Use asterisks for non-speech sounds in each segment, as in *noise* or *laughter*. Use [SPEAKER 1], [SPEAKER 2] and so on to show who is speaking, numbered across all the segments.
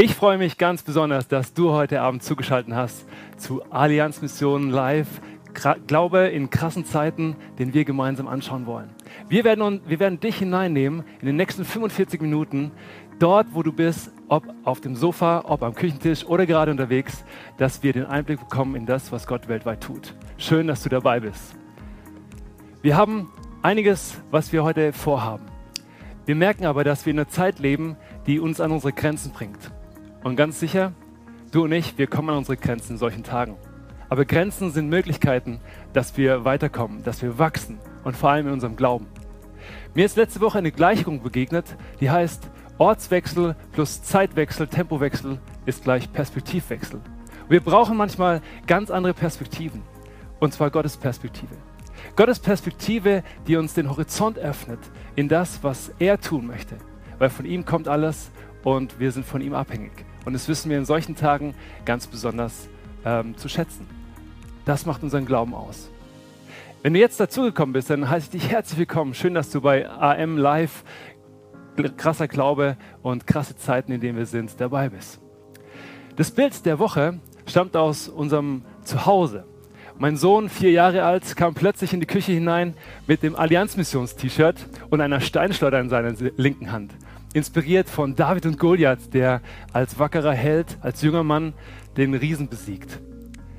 [SPEAKER 1] Ich freue mich ganz besonders, dass du heute Abend zugeschaltet hast zu Allianz Mission Live. Glaube in krassen Zeiten, den wir gemeinsam anschauen wollen. Wir werden, wir werden dich hineinnehmen in den nächsten 45 Minuten, dort, wo du bist, ob auf dem Sofa, ob am Küchentisch oder gerade unterwegs, dass wir den Einblick bekommen in das, was Gott weltweit tut. Schön, dass du dabei bist. Wir haben einiges, was wir heute vorhaben. Wir merken aber, dass wir in einer Zeit leben, die uns an unsere Grenzen bringt. Und ganz sicher, du und ich, wir kommen an unsere Grenzen in solchen Tagen. Aber Grenzen sind Möglichkeiten, dass wir weiterkommen, dass wir wachsen und vor allem in unserem Glauben. Mir ist letzte Woche eine Gleichung begegnet, die heißt, Ortswechsel plus Zeitwechsel, Tempowechsel ist gleich Perspektivwechsel. Wir brauchen manchmal ganz andere Perspektiven, und zwar Gottes Perspektive. Gottes Perspektive, die uns den Horizont öffnet in das, was er tun möchte, weil von ihm kommt alles und wir sind von ihm abhängig. Und das wissen wir in solchen Tagen ganz besonders ähm, zu schätzen. Das macht unseren Glauben aus. Wenn du jetzt dazugekommen bist, dann heiße ich dich herzlich willkommen. Schön, dass du bei AM Live, krasser Glaube und krasse Zeiten, in denen wir sind, dabei bist. Das Bild der Woche stammt aus unserem Zuhause. Mein Sohn, vier Jahre alt, kam plötzlich in die Küche hinein mit dem Allianzmissions-T-Shirt und einer Steinschleuder in seiner linken Hand inspiriert von David und Goliath, der als wackerer Held, als junger Mann den Riesen besiegt.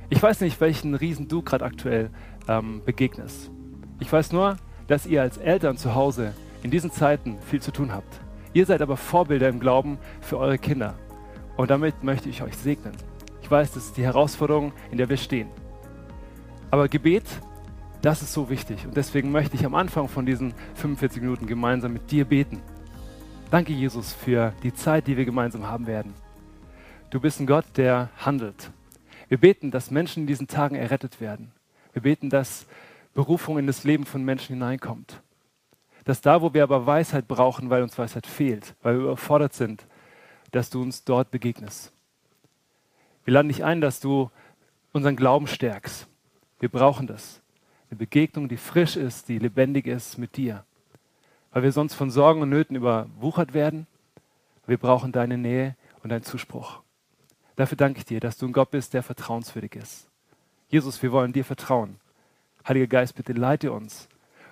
[SPEAKER 1] Ich weiß nicht, welchen Riesen du gerade aktuell ähm, begegnest. Ich weiß nur, dass ihr als Eltern zu Hause in diesen Zeiten viel zu tun habt. Ihr seid aber Vorbilder im Glauben für eure Kinder. Und damit möchte ich euch segnen. Ich weiß, das ist die Herausforderung, in der wir stehen. Aber Gebet, das ist so wichtig. Und deswegen möchte ich am Anfang von diesen 45 Minuten gemeinsam mit dir beten. Danke, Jesus, für die Zeit, die wir gemeinsam haben werden. Du bist ein Gott, der handelt. Wir beten, dass Menschen in diesen Tagen errettet werden. Wir beten, dass Berufung in das Leben von Menschen hineinkommt. Dass da, wo wir aber Weisheit brauchen, weil uns Weisheit fehlt, weil wir überfordert sind, dass du uns dort begegnest. Wir laden dich ein, dass du unseren Glauben stärkst. Wir brauchen das. Eine Begegnung, die frisch ist, die lebendig ist mit dir weil wir sonst von Sorgen und Nöten überwuchert werden. Wir brauchen deine Nähe und deinen Zuspruch. Dafür danke ich dir, dass du ein Gott bist, der vertrauenswürdig ist. Jesus, wir wollen dir vertrauen. Heiliger Geist, bitte leite uns.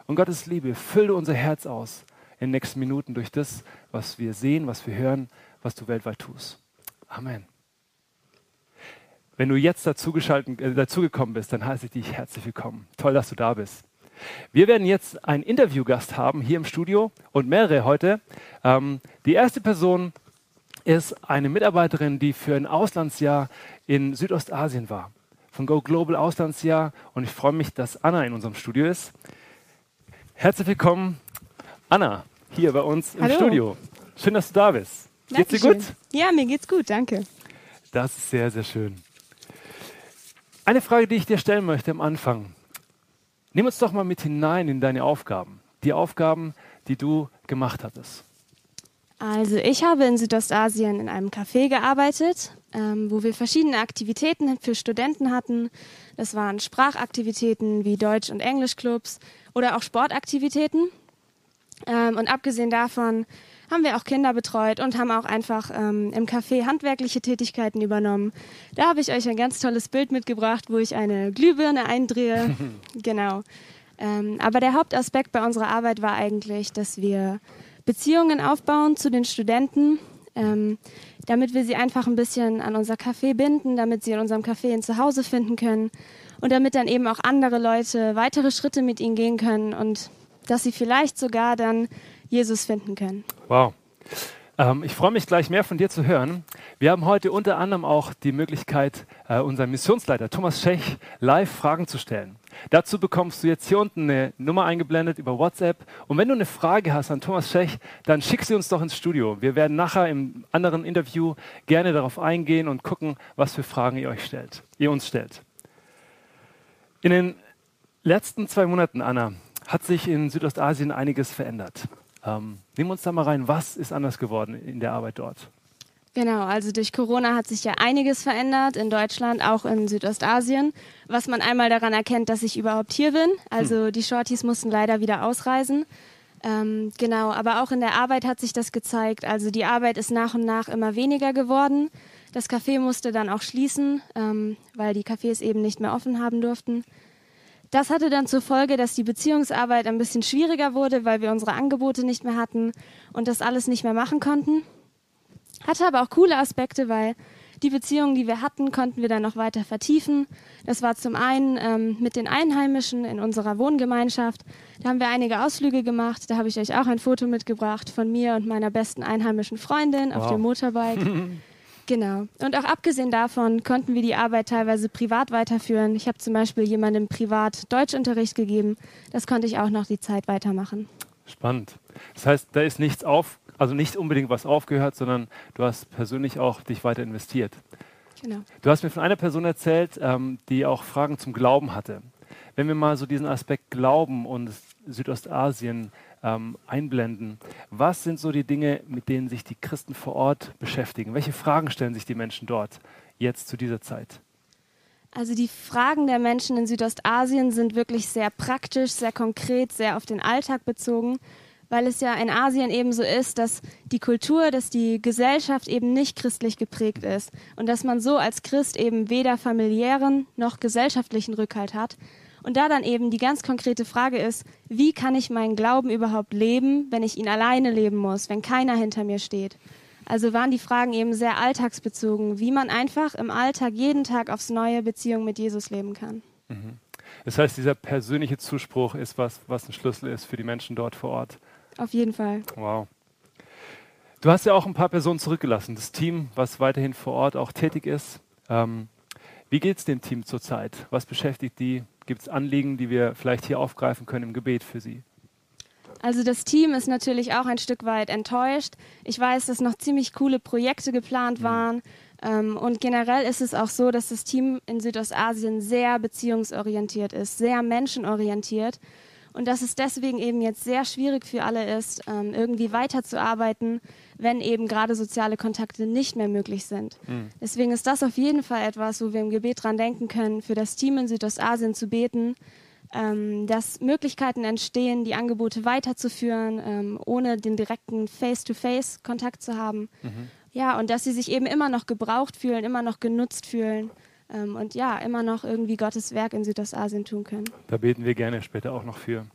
[SPEAKER 1] Und Gottes Liebe, fülle unser Herz aus in den nächsten Minuten durch das, was wir sehen, was wir hören, was du weltweit tust. Amen. Wenn du jetzt äh, dazugekommen bist, dann heiße ich dich herzlich willkommen. Toll, dass du da bist. Wir werden jetzt einen Interviewgast haben hier im Studio und mehrere heute. Ähm, die erste Person ist eine Mitarbeiterin, die für ein Auslandsjahr in Südostasien war. Von Go Global Auslandsjahr. Und ich freue mich, dass Anna in unserem Studio ist. Herzlich willkommen, Anna, hier bei uns im
[SPEAKER 2] Hallo.
[SPEAKER 1] Studio. Schön, dass du da bist.
[SPEAKER 2] Geht's dir gut? Ja, mir geht's gut, danke.
[SPEAKER 1] Das ist sehr, sehr schön. Eine Frage, die ich dir stellen möchte am Anfang. Nimm uns doch mal mit hinein in deine Aufgaben, die Aufgaben, die du gemacht hattest.
[SPEAKER 2] Also ich habe in Südostasien in einem Café gearbeitet, ähm, wo wir verschiedene Aktivitäten für Studenten hatten. Das waren Sprachaktivitäten wie Deutsch- und Englischclubs oder auch Sportaktivitäten. Ähm, und abgesehen davon haben wir auch Kinder betreut und haben auch einfach ähm, im Café handwerkliche Tätigkeiten übernommen. Da habe ich euch ein ganz tolles Bild mitgebracht, wo ich eine Glühbirne eindrehe. *laughs* genau. Ähm, aber der Hauptaspekt bei unserer Arbeit war eigentlich, dass wir Beziehungen aufbauen zu den Studenten, ähm, damit wir sie einfach ein bisschen an unser Café binden, damit sie in unserem Café ein Zuhause finden können und damit dann eben auch andere Leute weitere Schritte mit ihnen gehen können und dass sie vielleicht sogar dann Jesus finden können.
[SPEAKER 1] Wow. Ähm, ich freue mich gleich mehr von dir zu hören. Wir haben heute unter anderem auch die Möglichkeit, äh, unserem Missionsleiter Thomas Schech live Fragen zu stellen. Dazu bekommst du jetzt hier unten eine Nummer eingeblendet über WhatsApp. Und wenn du eine Frage hast an Thomas Schech, dann schick sie uns doch ins Studio. Wir werden nachher im anderen Interview gerne darauf eingehen und gucken, was für Fragen ihr euch stellt, ihr uns stellt. In den letzten zwei Monaten, Anna, hat sich in Südostasien einiges verändert. Ähm, nehmen wir uns da mal rein, was ist anders geworden in der Arbeit dort?
[SPEAKER 2] Genau, also durch Corona hat sich ja einiges verändert in Deutschland, auch in Südostasien, was man einmal daran erkennt, dass ich überhaupt hier bin. Also hm. die Shorties mussten leider wieder ausreisen. Ähm, genau, aber auch in der Arbeit hat sich das gezeigt. Also die Arbeit ist nach und nach immer weniger geworden. Das Café musste dann auch schließen, ähm, weil die Cafés eben nicht mehr offen haben durften. Das hatte dann zur Folge, dass die Beziehungsarbeit ein bisschen schwieriger wurde, weil wir unsere Angebote nicht mehr hatten und das alles nicht mehr machen konnten. Hatte aber auch coole Aspekte, weil die Beziehungen, die wir hatten, konnten wir dann noch weiter vertiefen. Das war zum einen ähm, mit den Einheimischen in unserer Wohngemeinschaft. Da haben wir einige Ausflüge gemacht. Da habe ich euch auch ein Foto mitgebracht von mir und meiner besten einheimischen Freundin wow. auf dem Motorbike. *laughs* Genau. Und auch abgesehen davon konnten wir die Arbeit teilweise privat weiterführen. Ich habe zum Beispiel jemandem privat Deutschunterricht gegeben. Das konnte ich auch noch die Zeit weitermachen.
[SPEAKER 1] Spannend. Das heißt, da ist nichts auf, also nicht unbedingt was aufgehört, sondern du hast persönlich auch dich weiter investiert. Genau. Du hast mir von einer Person erzählt, ähm, die auch Fragen zum Glauben hatte. Wenn wir mal so diesen Aspekt Glauben und Südostasien ähm, einblenden, was sind so die Dinge, mit denen sich die Christen vor Ort beschäftigen? Welche Fragen stellen sich die Menschen dort jetzt zu dieser Zeit?
[SPEAKER 2] Also die Fragen der Menschen in Südostasien sind wirklich sehr praktisch, sehr konkret, sehr auf den Alltag bezogen weil es ja in Asien eben so ist, dass die Kultur, dass die Gesellschaft eben nicht christlich geprägt ist und dass man so als Christ eben weder familiären noch gesellschaftlichen Rückhalt hat. Und da dann eben die ganz konkrete Frage ist, wie kann ich meinen Glauben überhaupt leben, wenn ich ihn alleine leben muss, wenn keiner hinter mir steht? Also waren die Fragen eben sehr alltagsbezogen, wie man einfach im Alltag jeden Tag aufs neue Beziehung mit Jesus leben kann.
[SPEAKER 1] Mhm. Das heißt, dieser persönliche Zuspruch ist was, was ein Schlüssel ist für die Menschen dort vor Ort.
[SPEAKER 2] Auf jeden Fall.
[SPEAKER 1] Wow. Du hast ja auch ein paar Personen zurückgelassen, das Team, was weiterhin vor Ort auch tätig ist. Ähm, wie geht es dem Team zurzeit? Was beschäftigt die? Gibt es Anliegen, die wir vielleicht hier aufgreifen können im Gebet für sie?
[SPEAKER 2] Also das Team ist natürlich auch ein Stück weit enttäuscht. Ich weiß, dass noch ziemlich coole Projekte geplant mhm. waren. Ähm, und generell ist es auch so, dass das Team in Südostasien sehr beziehungsorientiert ist, sehr menschenorientiert und dass es deswegen eben jetzt sehr schwierig für alle ist, ähm, irgendwie weiterzuarbeiten, wenn eben gerade soziale Kontakte nicht mehr möglich sind. Mhm. Deswegen ist das auf jeden Fall etwas, wo wir im Gebet dran denken können, für das Team in Südostasien zu beten, ähm, dass Möglichkeiten entstehen, die Angebote weiterzuführen, ähm, ohne den direkten Face-to-Face-Kontakt zu haben. Mhm. Ja, und dass sie sich eben immer noch gebraucht fühlen, immer noch genutzt fühlen ähm, und ja, immer noch irgendwie Gottes Werk in Südostasien tun können.
[SPEAKER 1] Da beten wir gerne später auch noch für.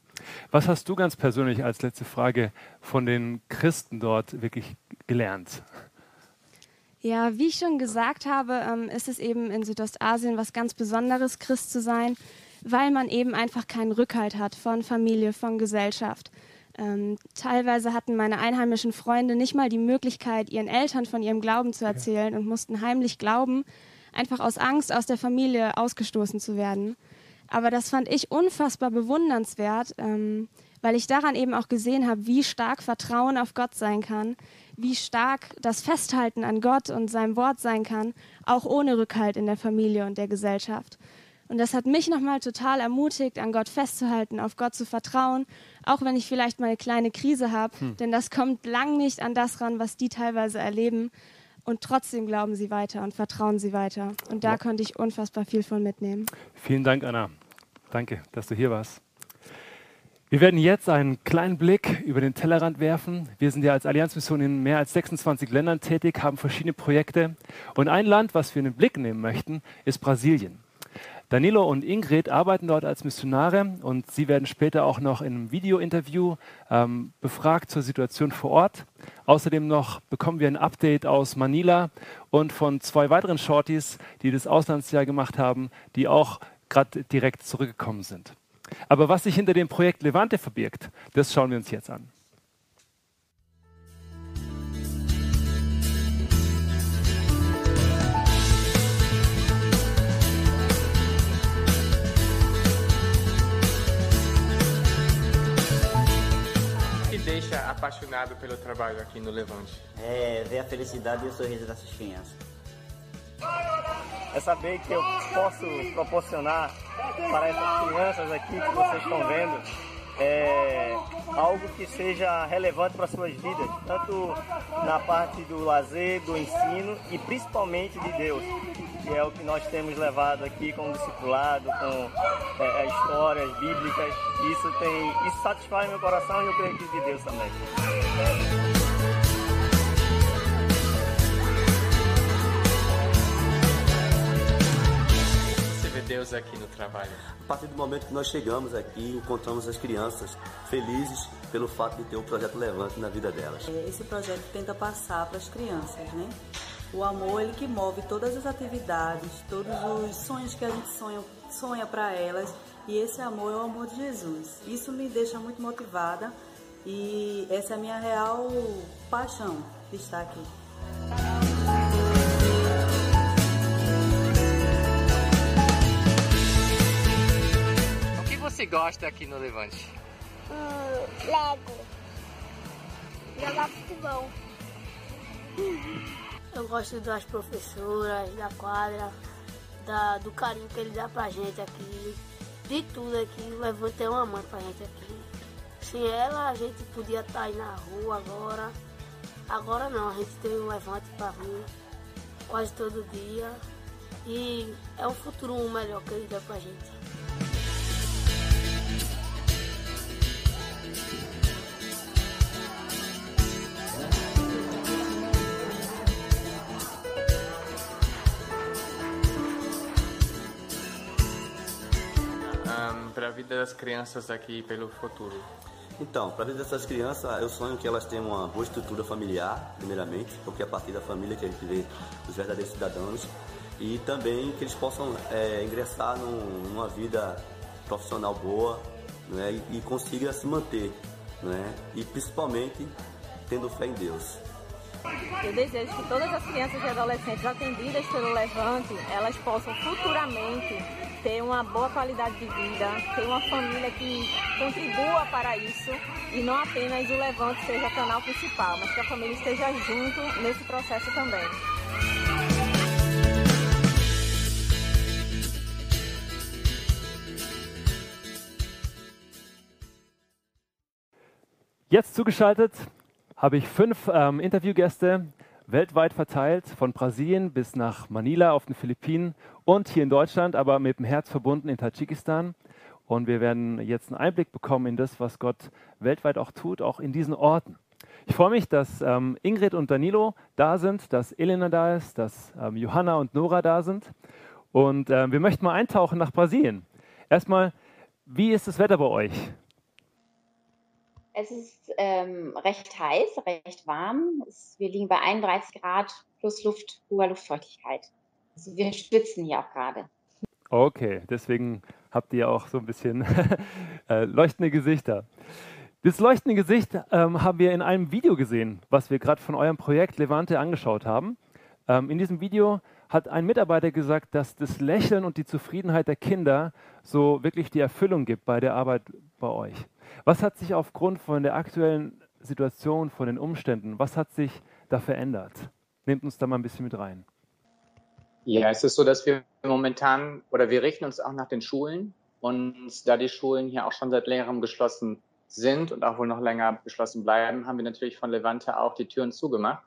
[SPEAKER 1] Was hast du ganz persönlich als letzte Frage von den Christen dort wirklich gelernt?
[SPEAKER 2] Ja, wie ich schon gesagt habe, ähm, ist es eben in Südostasien was ganz Besonderes, Christ zu sein, weil man eben einfach keinen Rückhalt hat von Familie, von Gesellschaft. Ähm, teilweise hatten meine einheimischen Freunde nicht mal die Möglichkeit, ihren Eltern von ihrem Glauben zu erzählen und mussten heimlich glauben, einfach aus Angst, aus der Familie ausgestoßen zu werden. Aber das fand ich unfassbar bewundernswert, ähm, weil ich daran eben auch gesehen habe, wie stark Vertrauen auf Gott sein kann, wie stark das Festhalten an Gott und seinem Wort sein kann, auch ohne Rückhalt in der Familie und der Gesellschaft. Und das hat mich nochmal total ermutigt, an Gott festzuhalten, auf Gott zu vertrauen, auch wenn ich vielleicht mal eine kleine Krise habe, hm. denn das kommt lang nicht an das ran, was die teilweise erleben. Und trotzdem glauben sie weiter und vertrauen sie weiter. Und da ja. konnte ich unfassbar viel von mitnehmen.
[SPEAKER 1] Vielen Dank, Anna. Danke, dass du hier warst. Wir werden jetzt einen kleinen Blick über den Tellerrand werfen. Wir sind ja als Allianzmission in mehr als 26 Ländern tätig, haben verschiedene Projekte. Und ein Land, was wir in den Blick nehmen möchten, ist Brasilien. Danilo und Ingrid arbeiten dort als Missionare und sie werden später auch noch in einem Video-Interview ähm, befragt zur Situation vor Ort. Außerdem noch bekommen wir ein Update aus Manila und von zwei weiteren Shorties, die das Auslandsjahr gemacht haben, die auch gerade direkt zurückgekommen sind. Aber was sich hinter dem Projekt Levante verbirgt, das schauen wir uns jetzt an.
[SPEAKER 3] deixa apaixonado pelo trabalho aqui no Levante?
[SPEAKER 4] É ver a felicidade e o sorriso dessas crianças.
[SPEAKER 5] É saber que eu posso proporcionar para essas crianças aqui que vocês estão vendo é, algo que seja relevante para suas vidas, tanto na parte do lazer, do ensino e principalmente de Deus. que é o que nós temos levado aqui como discipulado, com é, histórias bíblicas. Isso, tem, isso satisfaz meu coração e eu creio que de Deus também.
[SPEAKER 3] Deus aqui no trabalho?
[SPEAKER 6] A partir do momento que nós chegamos aqui, encontramos as crianças felizes pelo fato de ter um projeto Levante na vida delas.
[SPEAKER 7] É, esse projeto tenta passar para as crianças, né? O amor, ele que move todas as atividades, todos os sonhos que a gente sonha, sonha para elas. E esse amor é o amor de Jesus. Isso me deixa muito motivada e essa é a minha real paixão de estar aqui.
[SPEAKER 3] Você gosta aqui no Levante?
[SPEAKER 8] Hum, Lego. Jogar futebol. Eu gosto das professoras, da quadra, da, do carinho que ele dá pra gente aqui. De tudo aqui, o Levante é uma mãe pra gente aqui. Sem ela, a gente podia estar tá aí na rua agora. Agora não, a gente tem um Levante pra vir quase todo dia. E é um futuro melhor que ele dá pra gente.
[SPEAKER 3] Para a vida das crianças aqui pelo futuro?
[SPEAKER 6] Então, para a vida dessas crianças, eu sonho que elas tenham uma boa estrutura familiar, primeiramente, porque é a partir da família que a gente vê os verdadeiros cidadãos, e também que eles possam é, ingressar num, numa vida profissional boa né, e, e consiga se manter, né, e principalmente tendo fé em Deus.
[SPEAKER 9] Eu desejo que todas as crianças e adolescentes atendidas pelo Levante, elas possam futuramente ter uma boa qualidade de vida, ter uma família que contribua para isso e não apenas o Levante seja canal principal, mas que a família esteja junto nesse processo também.
[SPEAKER 1] Jetzt zugeschaltet habe ich fünf ähm, Interviewgäste weltweit verteilt, von Brasilien bis nach Manila auf den Philippinen und hier in Deutschland, aber mit dem Herz verbunden in Tadschikistan. Und wir werden jetzt einen Einblick bekommen in das, was Gott weltweit auch tut, auch in diesen Orten. Ich freue mich, dass ähm, Ingrid und Danilo da sind, dass Elena da ist, dass ähm, Johanna und Nora da sind. Und äh, wir möchten mal eintauchen nach Brasilien. Erstmal, wie ist das Wetter bei euch?
[SPEAKER 10] Es ist ähm, recht heiß, recht warm. Es, wir liegen bei 31 Grad plus Luft, hoher Luftfeuchtigkeit. Also wir schwitzen hier auch gerade.
[SPEAKER 1] Okay, deswegen habt ihr auch so ein bisschen *laughs* äh, leuchtende Gesichter. Das leuchtende Gesicht ähm, haben wir in einem Video gesehen, was wir gerade von eurem Projekt Levante angeschaut haben. Ähm, in diesem Video hat ein Mitarbeiter gesagt, dass das Lächeln und die Zufriedenheit der Kinder so wirklich die Erfüllung gibt bei der Arbeit bei euch. Was hat sich aufgrund von der aktuellen Situation, von den Umständen, was hat sich da verändert? Nehmt uns da mal ein bisschen mit rein.
[SPEAKER 3] Ja, es ist so, dass wir momentan oder wir richten uns auch nach den Schulen und da die Schulen hier auch schon seit längerem geschlossen sind und auch wohl noch länger geschlossen bleiben, haben wir natürlich von Levante auch die Türen zugemacht.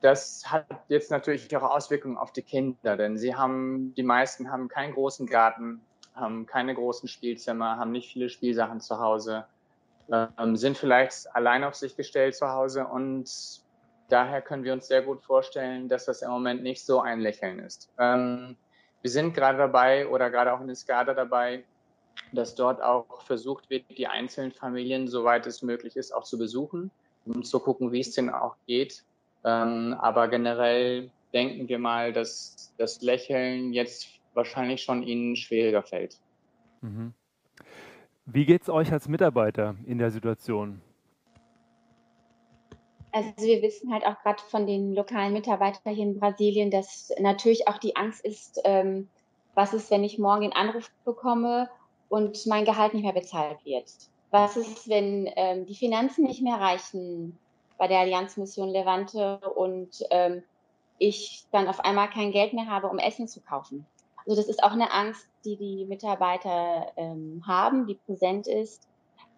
[SPEAKER 3] Das hat jetzt natürlich auch Auswirkungen auf die Kinder, denn sie haben, die meisten haben keinen großen Garten, haben keine großen Spielzimmer, haben nicht viele Spielsachen zu Hause, ähm, sind vielleicht allein auf sich gestellt zu Hause und daher können wir uns sehr gut vorstellen, dass das im Moment nicht so ein Lächeln ist. Ähm, wir sind gerade dabei oder gerade auch in der SCADA dabei, dass dort auch versucht wird, die einzelnen Familien, soweit es möglich ist, auch zu besuchen, um zu gucken, wie es denen auch geht. Ähm, aber generell denken wir mal, dass das Lächeln jetzt wahrscheinlich schon ihnen schwieriger fällt. Mhm.
[SPEAKER 1] Wie geht es euch als Mitarbeiter in der Situation?
[SPEAKER 10] Also wir wissen halt auch gerade von den lokalen Mitarbeitern hier in Brasilien, dass natürlich auch die Angst ist, ähm, was ist, wenn ich morgen den Anruf bekomme und mein Gehalt nicht mehr bezahlt wird? Was ist, wenn ähm, die Finanzen nicht mehr reichen bei der Allianzmission Levante und ähm, ich dann auf einmal kein Geld mehr habe, um Essen zu kaufen? Also das ist auch eine Angst, die die Mitarbeiter ähm, haben, die präsent ist,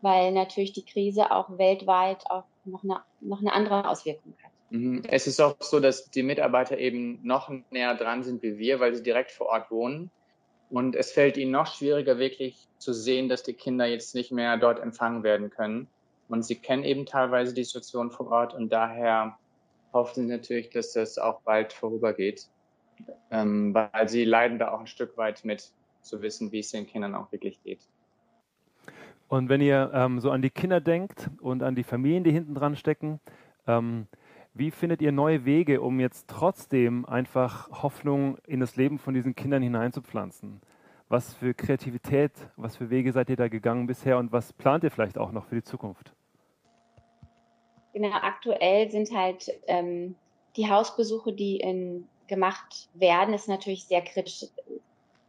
[SPEAKER 10] weil natürlich die Krise auch weltweit auch noch eine, noch eine andere Auswirkung hat.
[SPEAKER 3] Mhm. Es ist auch so, dass die Mitarbeiter eben noch näher dran sind wie wir, weil sie direkt vor Ort wohnen. Und es fällt ihnen noch schwieriger, wirklich zu sehen, dass die Kinder jetzt nicht mehr dort empfangen werden können. Und sie kennen eben teilweise die Situation vor Ort und daher hoffen sie natürlich, dass das auch bald vorübergeht, ähm, weil sie leiden da auch ein Stück weit mit, zu wissen, wie es den Kindern auch wirklich geht.
[SPEAKER 1] Und wenn ihr ähm, so an die Kinder denkt und an die Familien, die hinten dran stecken, ähm, wie findet ihr neue Wege, um jetzt trotzdem einfach Hoffnung in das Leben von diesen Kindern hineinzupflanzen? Was für Kreativität, was für Wege seid ihr da gegangen bisher und was plant ihr vielleicht auch noch für die Zukunft?
[SPEAKER 10] Genau, aktuell sind halt ähm, die Hausbesuche, die in, gemacht werden, ist natürlich sehr kritisch.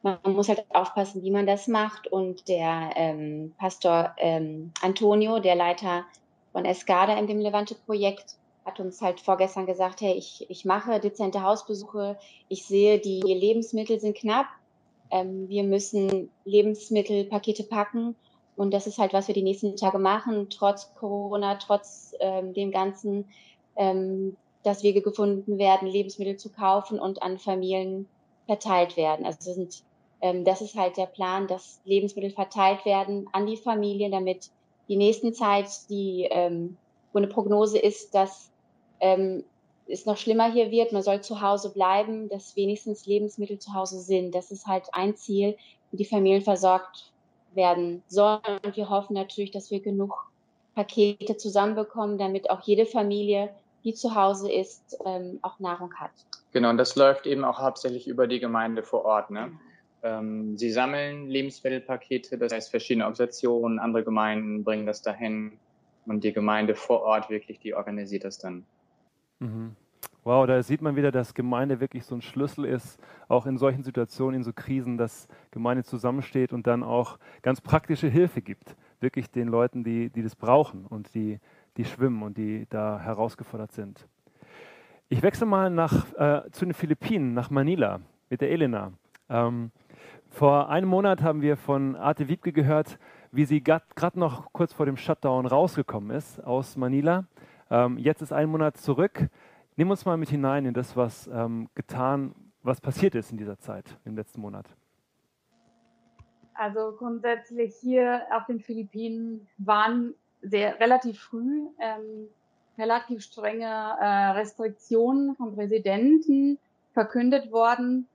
[SPEAKER 10] Man muss halt aufpassen, wie man das macht. Und der ähm, Pastor ähm, Antonio, der Leiter von Escada in dem Levante-Projekt, hat uns halt vorgestern gesagt, hey, ich, ich mache dezente Hausbesuche, ich sehe, die Lebensmittel sind knapp, ähm, wir müssen Lebensmittelpakete packen und das ist halt, was wir die nächsten Tage machen, trotz Corona, trotz ähm, dem Ganzen, ähm, dass Wege gefunden werden, Lebensmittel zu kaufen und an Familien verteilt werden. Also das, sind, ähm, das ist halt der Plan, dass Lebensmittel verteilt werden an die Familien, damit die nächsten Zeit, die ähm, wo eine Prognose ist, dass ähm, es noch schlimmer hier wird, man soll zu Hause bleiben, dass wenigstens Lebensmittel zu Hause sind. Das ist halt ein Ziel, wie die Familien versorgt werden sollen. Und wir hoffen natürlich, dass wir genug Pakete zusammenbekommen, damit auch jede Familie, die zu Hause ist, ähm, auch Nahrung hat.
[SPEAKER 3] Genau, und das läuft eben auch hauptsächlich über die Gemeinde vor Ort. Ne? Ähm, sie sammeln Lebensmittelpakete, das heißt verschiedene Organisationen, andere Gemeinden bringen das dahin und die Gemeinde vor Ort wirklich, die organisiert das dann.
[SPEAKER 1] Mhm. Wow, da sieht man wieder, dass Gemeinde wirklich so ein Schlüssel ist, auch in solchen Situationen, in so Krisen, dass Gemeinde zusammensteht und dann auch ganz praktische Hilfe gibt. Wirklich den Leuten, die, die das brauchen und die, die schwimmen und die da herausgefordert sind. Ich wechsle mal nach, äh, zu den Philippinen, nach Manila mit der Elena. Ähm, vor einem Monat haben wir von Arte Wiebke gehört, wie sie gerade noch kurz vor dem Shutdown rausgekommen ist aus Manila ähm, jetzt ist ein Monat zurück. Nimm uns mal mit hinein in das, was ähm, getan, was passiert ist in dieser Zeit, im letzten Monat.
[SPEAKER 11] Also grundsätzlich hier auf den Philippinen waren sehr relativ früh ähm, relativ strenge äh, Restriktionen vom Präsidenten verkündet worden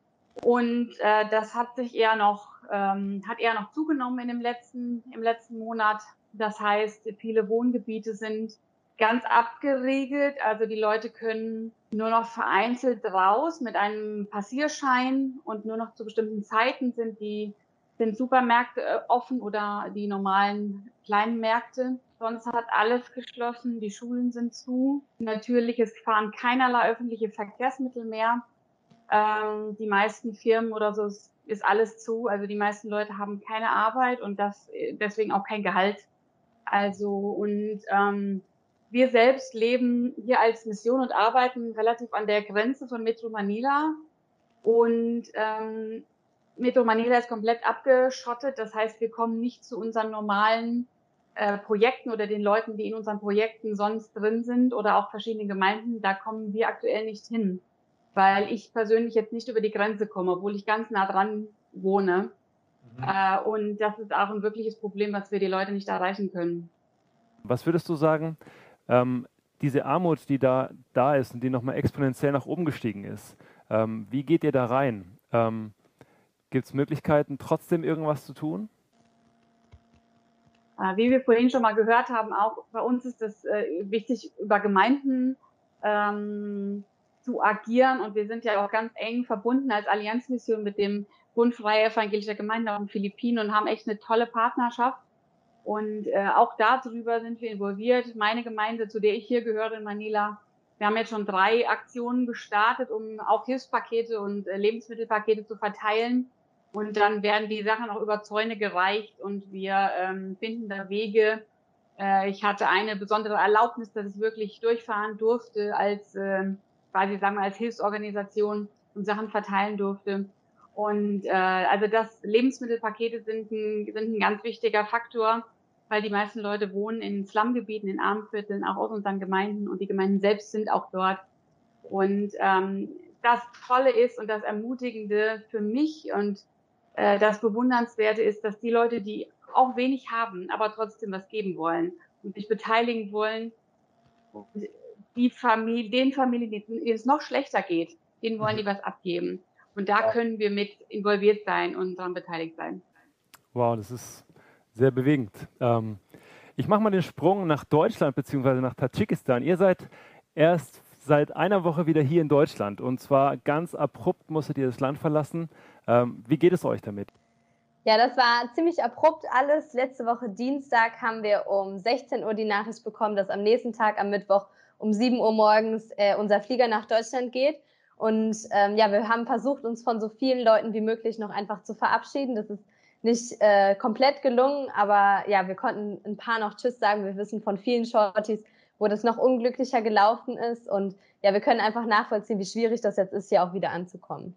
[SPEAKER 11] und äh, das hat sich eher noch ähm, hat eher noch zugenommen in dem letzten im letzten Monat. Das heißt, viele Wohngebiete sind ganz abgeregelt. Also die Leute können nur noch vereinzelt raus mit einem Passierschein und nur noch zu bestimmten Zeiten sind die sind Supermärkte äh, offen oder die normalen kleinen Märkte. Sonst hat alles geschlossen, die Schulen sind zu. Natürlich, es fahren keinerlei öffentliche Verkehrsmittel mehr. Ähm, die meisten Firmen oder so ist, ist alles zu. Also die meisten Leute haben keine Arbeit und das deswegen auch kein Gehalt. Also und ähm, wir selbst leben hier als Mission und arbeiten relativ an der Grenze von Metro Manila. Und ähm, Metro Manila ist komplett abgeschottet. Das heißt, wir kommen nicht zu unseren normalen äh, Projekten oder den Leuten, die in unseren Projekten sonst drin sind oder auch verschiedene Gemeinden. Da kommen wir aktuell nicht hin, weil ich persönlich jetzt nicht über die Grenze komme, obwohl ich ganz nah dran wohne. Mhm. Äh, und das ist auch ein wirkliches Problem, was wir die Leute nicht erreichen können.
[SPEAKER 1] Was würdest du sagen, ähm, diese Armut, die da, da ist und die nochmal exponentiell nach oben gestiegen ist, ähm, wie geht ihr da rein? Ähm, Gibt es Möglichkeiten, trotzdem irgendwas zu tun?
[SPEAKER 11] Äh, wie wir vorhin schon mal gehört haben, auch bei uns ist es äh, wichtig, über Gemeinden ähm, zu agieren. Und wir sind ja auch ganz eng verbunden als Allianzmission mit dem Bund Freie Evangelischer Gemeinde auf den Philippinen und haben echt eine tolle Partnerschaft. Und äh, auch darüber sind wir involviert. Meine Gemeinde, zu der ich hier gehöre in Manila, wir haben jetzt schon drei Aktionen gestartet, um auch Hilfspakete und äh, Lebensmittelpakete zu verteilen. Und dann werden die Sachen auch über Zäune gereicht und wir ähm, finden da Wege. Äh, ich hatte eine besondere Erlaubnis, dass ich wirklich durchfahren durfte als äh, quasi sagen wir als Hilfsorganisation und Sachen verteilen durfte. Und äh, also das Lebensmittelpakete sind ein, sind ein ganz wichtiger Faktor weil die meisten Leute wohnen in Slumgebieten, in Armvierteln, auch aus unseren Gemeinden und die Gemeinden selbst sind auch dort. Und ähm, das Tolle ist und das Ermutigende für mich und äh, das Bewundernswerte ist, dass die Leute, die auch wenig haben, aber trotzdem was geben wollen und sich beteiligen wollen, die Familie, den Familien, denen es noch schlechter geht, denen wollen die mhm. was abgeben. Und da können wir mit involviert sein und daran beteiligt sein.
[SPEAKER 1] Wow, das ist sehr bewegend. Ähm, ich mache mal den Sprung nach Deutschland bzw. nach Tadschikistan. Ihr seid erst seit einer Woche wieder hier in Deutschland und zwar ganz abrupt musstet ihr das Land verlassen. Ähm, wie geht es euch damit?
[SPEAKER 12] Ja, das war ziemlich abrupt alles. Letzte Woche Dienstag haben wir um 16 Uhr die Nachricht bekommen, dass am nächsten Tag, am Mittwoch um 7 Uhr morgens äh, unser Flieger nach Deutschland geht. Und ähm, ja, wir haben versucht, uns von so vielen Leuten wie möglich noch einfach zu verabschieden. Das ist nicht äh, komplett gelungen, aber ja, wir konnten ein paar noch Tschüss sagen. Wir wissen von vielen Shorties, wo das noch unglücklicher gelaufen ist. Und ja, wir können einfach nachvollziehen, wie schwierig das jetzt ist, hier auch wieder anzukommen.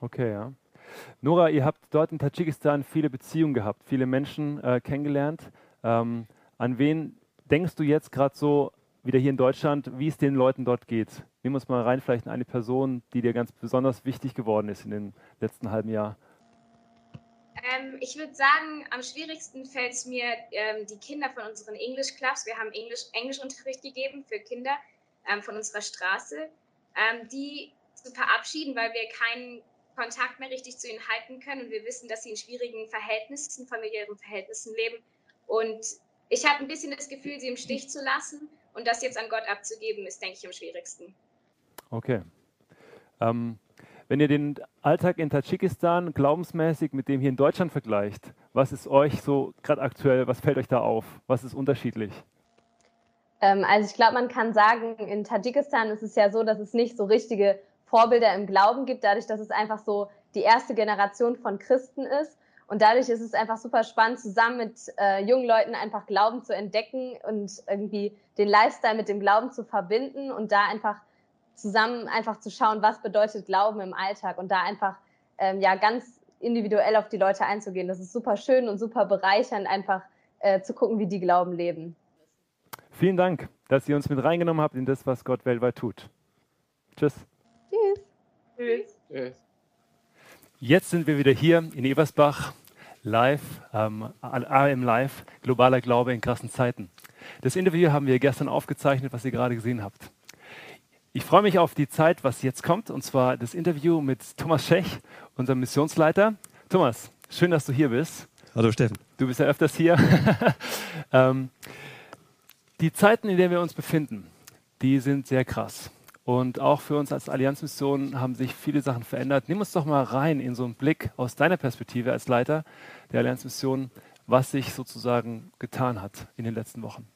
[SPEAKER 1] Okay, ja. Nora, ihr habt dort in Tadschikistan viele Beziehungen gehabt, viele Menschen äh, kennengelernt. Ähm, an wen denkst du jetzt gerade so wieder hier in Deutschland, wie es den Leuten dort geht? Nehmen wir uns mal rein, vielleicht eine Person, die dir ganz besonders wichtig geworden ist in den letzten halben Jahr.
[SPEAKER 13] Ähm, ich würde sagen, am schwierigsten fällt es mir ähm, die Kinder von unseren English Clubs. Wir haben Englisch, Englischunterricht gegeben für Kinder ähm, von unserer Straße, ähm, die zu verabschieden, weil wir keinen Kontakt mehr richtig zu ihnen halten können und wir wissen, dass sie in schwierigen Verhältnissen, familiären Verhältnissen leben. Und ich habe ein bisschen das Gefühl, sie im Stich zu lassen und das jetzt an Gott abzugeben, ist, denke ich, am schwierigsten.
[SPEAKER 1] Okay. Ähm, wenn ihr den Alltag in Tadschikistan glaubensmäßig mit dem hier in Deutschland vergleicht, was ist euch so gerade aktuell, was fällt euch da auf? Was ist unterschiedlich?
[SPEAKER 12] Ähm, also ich glaube, man kann sagen, in Tadschikistan ist es ja so, dass es nicht so richtige Vorbilder im Glauben gibt, dadurch, dass es einfach so die erste Generation von Christen ist. Und dadurch ist es einfach super spannend, zusammen mit äh, jungen Leuten einfach Glauben zu entdecken und irgendwie den Lifestyle mit dem Glauben zu verbinden und da einfach zusammen einfach zu schauen, was bedeutet Glauben im Alltag und da einfach ähm, ja ganz individuell auf die Leute einzugehen. Das ist super schön und super bereichernd, einfach äh, zu gucken, wie die Glauben leben.
[SPEAKER 1] Vielen Dank, dass ihr uns mit reingenommen habt in das, was Gott weltweit tut. Tschüss.
[SPEAKER 12] Tschüss.
[SPEAKER 3] Tschüss. Tschüss.
[SPEAKER 1] Jetzt sind wir wieder hier in Ebersbach, live, ähm, AM Live, globaler Glaube in krassen Zeiten. Das Interview haben wir gestern aufgezeichnet, was ihr gerade gesehen habt. Ich freue mich auf die Zeit, was jetzt kommt, und zwar das Interview mit Thomas Schech, unserem Missionsleiter. Thomas, schön, dass du hier bist.
[SPEAKER 14] Hallo Steffen.
[SPEAKER 1] Du bist ja öfters hier. *laughs* ähm, die Zeiten, in denen wir uns befinden, die sind sehr krass. Und auch für uns als Allianzmission haben sich viele Sachen verändert. Nimm uns doch mal rein in so einen Blick aus deiner Perspektive als Leiter der Allianzmission, was sich sozusagen getan hat in den letzten Wochen.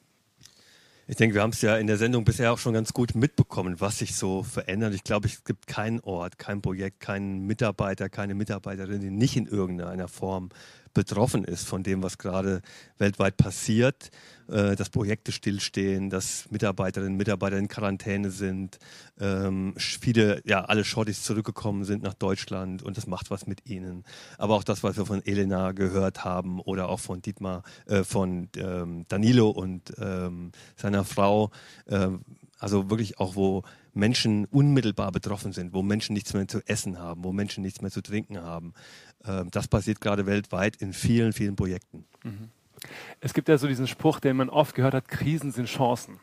[SPEAKER 14] Ich denke, wir haben es ja in der Sendung bisher auch schon ganz gut mitbekommen, was sich so verändert. Ich glaube, es gibt keinen Ort, kein Projekt, keinen Mitarbeiter, keine Mitarbeiterin, die nicht in irgendeiner Form betroffen ist von dem, was gerade weltweit passiert, äh, dass Projekte stillstehen, dass Mitarbeiterinnen und Mitarbeiter in Quarantäne sind, ähm, viele, ja, alle Shorties zurückgekommen sind nach Deutschland und das macht was mit ihnen. Aber auch das, was wir von Elena gehört haben oder auch von Dietmar, äh, von ähm, Danilo und ähm, seiner Frau, äh, also wirklich auch, wo Menschen unmittelbar betroffen sind, wo Menschen nichts mehr zu essen haben, wo Menschen nichts mehr zu trinken haben. Ähm, das passiert gerade weltweit in vielen, vielen Projekten. Mhm.
[SPEAKER 1] Es gibt ja so diesen Spruch, den man oft gehört hat, Krisen sind Chancen.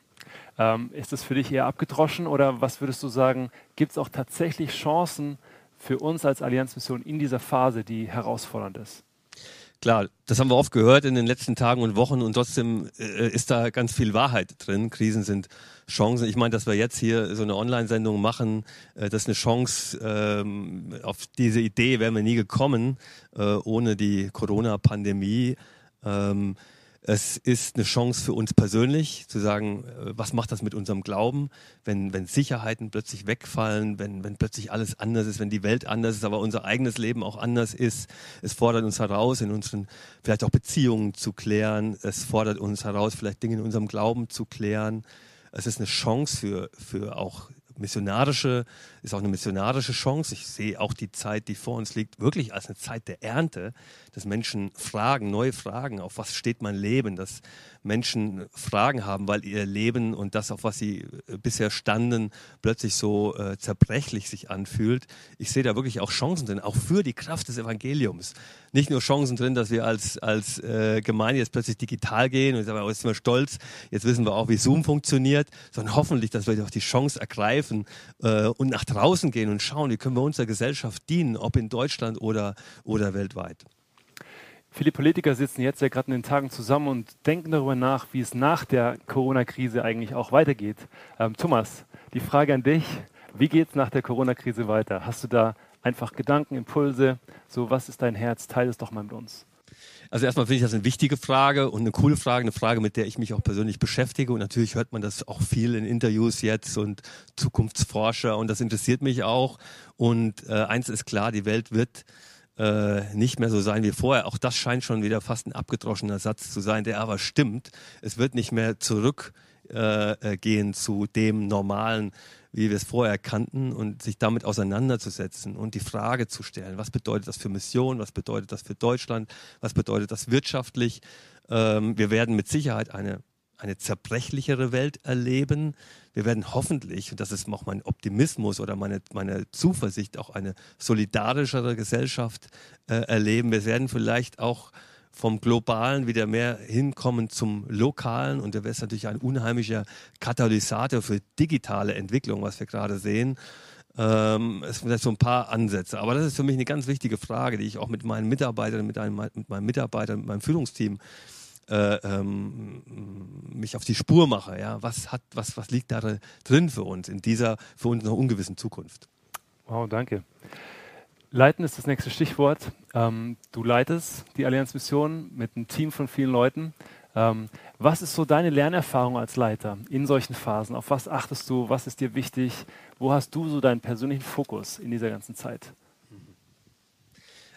[SPEAKER 1] Ähm, ist das für dich eher abgedroschen oder was würdest du sagen, gibt es auch tatsächlich Chancen für uns als Allianzmission in dieser Phase, die herausfordernd ist?
[SPEAKER 14] Klar, das haben wir oft gehört in den letzten Tagen und Wochen und trotzdem äh, ist da ganz viel Wahrheit drin. Krisen sind Chancen. Ich meine, dass wir jetzt hier so eine Online-Sendung machen, äh, das ist eine Chance. Ähm, auf diese Idee wären wir nie gekommen äh, ohne die Corona-Pandemie. Ähm, es ist eine Chance für uns persönlich zu sagen, äh, was macht das mit unserem Glauben, wenn, wenn Sicherheiten plötzlich wegfallen, wenn, wenn plötzlich alles anders ist, wenn die Welt anders ist, aber unser eigenes Leben auch anders ist. Es fordert uns heraus, in unseren vielleicht auch Beziehungen zu klären. Es fordert uns heraus, vielleicht Dinge in unserem Glauben zu klären. Es ist eine Chance für, für auch missionarische, ist auch eine missionarische Chance. Ich sehe auch die Zeit, die vor uns liegt, wirklich als eine Zeit der Ernte, dass Menschen fragen, neue Fragen, auf was steht mein Leben, dass Menschen Fragen haben, weil ihr Leben und das, auf was sie äh, bisher standen, plötzlich so äh, zerbrechlich sich anfühlt. Ich sehe da wirklich auch Chancen drin, auch für die Kraft des Evangeliums. Nicht nur Chancen drin, dass wir als, als äh, Gemeinde jetzt plötzlich digital gehen und sagen, oh, jetzt sind wir stolz, jetzt wissen wir auch, wie Zoom funktioniert, sondern hoffentlich, dass wir auch die Chance ergreifen äh, und nach draußen gehen und schauen, wie können wir unserer Gesellschaft dienen, ob in Deutschland oder, oder weltweit.
[SPEAKER 1] Viele Politiker sitzen jetzt ja gerade in den Tagen zusammen und denken darüber nach, wie es nach der Corona-Krise eigentlich auch weitergeht. Ähm, Thomas, die Frage an dich, wie geht es nach der Corona-Krise weiter? Hast du da einfach Gedanken, Impulse? So, was ist dein Herz? Teile es doch mal mit uns.
[SPEAKER 14] Also erstmal finde ich das eine wichtige Frage und eine coole Frage, eine Frage, mit der ich mich auch persönlich beschäftige. Und natürlich hört man das auch viel in Interviews jetzt und Zukunftsforscher und das interessiert mich auch. Und äh, eins ist klar, die Welt wird äh, nicht mehr so sein wie vorher. Auch das scheint schon wieder fast ein abgedroschener Satz zu sein, der aber stimmt. Es wird nicht mehr zurückgehen äh, zu dem Normalen, wie wir es vorher kannten und sich damit auseinanderzusetzen und die Frage zu stellen, was bedeutet das für Mission, was bedeutet das für Deutschland, was bedeutet das wirtschaftlich. Ähm, wir werden mit Sicherheit eine eine zerbrechlichere Welt erleben. Wir werden hoffentlich, und das ist auch mein Optimismus oder meine, meine Zuversicht, auch eine solidarischere Gesellschaft äh, erleben. Wir werden vielleicht auch vom Globalen wieder mehr hinkommen zum Lokalen. Und da wäre es natürlich ein unheimlicher Katalysator für digitale Entwicklung, was wir gerade sehen. Ähm, es sind so ein paar Ansätze. Aber das ist für mich eine ganz wichtige Frage, die ich auch mit meinen Mitarbeitern, mit, einem, mit meinen Mitarbeitern, mit meinem Führungsteam äh, ähm, mich auf die Spur mache. Ja? Was, hat, was, was liegt da drin für uns in dieser für uns noch ungewissen Zukunft?
[SPEAKER 1] Wow, danke. Leiten ist das nächste Stichwort. Ähm, du leitest die Allianzmission mit einem Team von vielen Leuten. Ähm, was ist so deine Lernerfahrung als Leiter in solchen Phasen? Auf was achtest du? Was ist dir wichtig? Wo hast du so deinen persönlichen Fokus in dieser ganzen Zeit?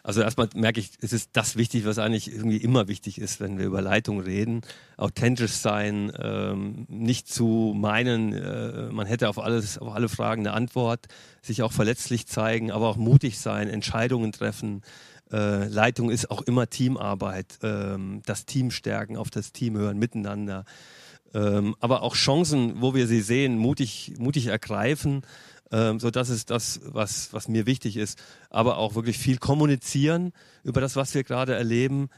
[SPEAKER 14] Also erstmal merke ich, es ist das wichtig, was eigentlich irgendwie immer wichtig ist, wenn wir über Leitung reden. Authentisch sein, ähm, nicht zu meinen, äh, man hätte auf alles, auf alle Fragen eine Antwort, sich auch verletzlich zeigen, aber auch mutig sein, Entscheidungen treffen. Äh, Leitung ist auch immer Teamarbeit, ähm, das Team stärken, auf das Team hören, miteinander. Ähm, aber auch Chancen, wo wir sie sehen, mutig, mutig ergreifen ähm, so, das ist das, was, was mir wichtig ist. Aber auch wirklich viel kommunizieren über das, was wir gerade erleben.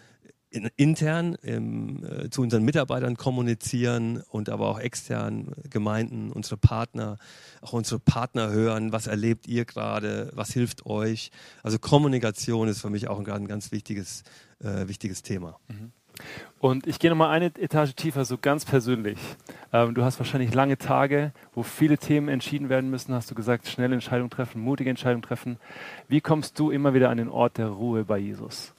[SPEAKER 14] In, intern im, äh, zu unseren Mitarbeitern kommunizieren und aber auch extern Gemeinden, unsere Partner, auch unsere Partner hören, was erlebt ihr gerade, was hilft euch. Also Kommunikation ist für mich auch ein, ein ganz wichtiges, äh, wichtiges Thema.
[SPEAKER 1] Mhm. Und ich gehe nochmal eine Etage tiefer, so ganz persönlich. Ähm, du hast wahrscheinlich lange Tage, wo viele Themen entschieden werden müssen, hast du gesagt, schnelle Entscheidungen treffen, mutige Entscheidungen treffen. Wie kommst du immer wieder an den Ort der Ruhe bei Jesus?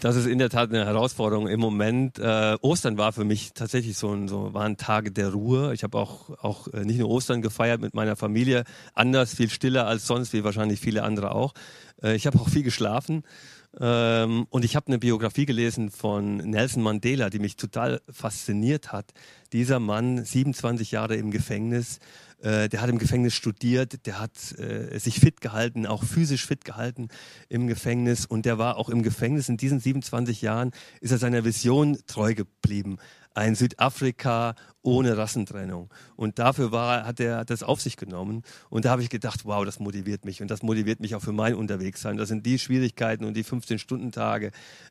[SPEAKER 14] Das ist in der Tat eine Herausforderung im Moment. Äh, Ostern war für mich tatsächlich so, ein, so waren Tage der Ruhe. Ich habe auch, auch äh, nicht nur Ostern gefeiert mit meiner Familie, anders, viel stiller als sonst, wie wahrscheinlich viele andere auch. Äh, ich habe auch viel geschlafen ähm, und ich habe eine Biografie gelesen von Nelson Mandela, die mich total fasziniert hat. Dieser Mann, 27 Jahre im Gefängnis, äh, der hat im Gefängnis studiert, der hat äh, sich fit gehalten, auch physisch fit gehalten im Gefängnis und der war auch im Gefängnis. In diesen 27 Jahren ist er seiner Vision treu geblieben ein Südafrika ohne Rassentrennung. Und dafür war, hat er das auf sich genommen. Und da habe ich gedacht, wow, das motiviert mich. Und das motiviert mich auch für mein Unterwegssein. Das sind die Schwierigkeiten und die 15-Stunden-Tage,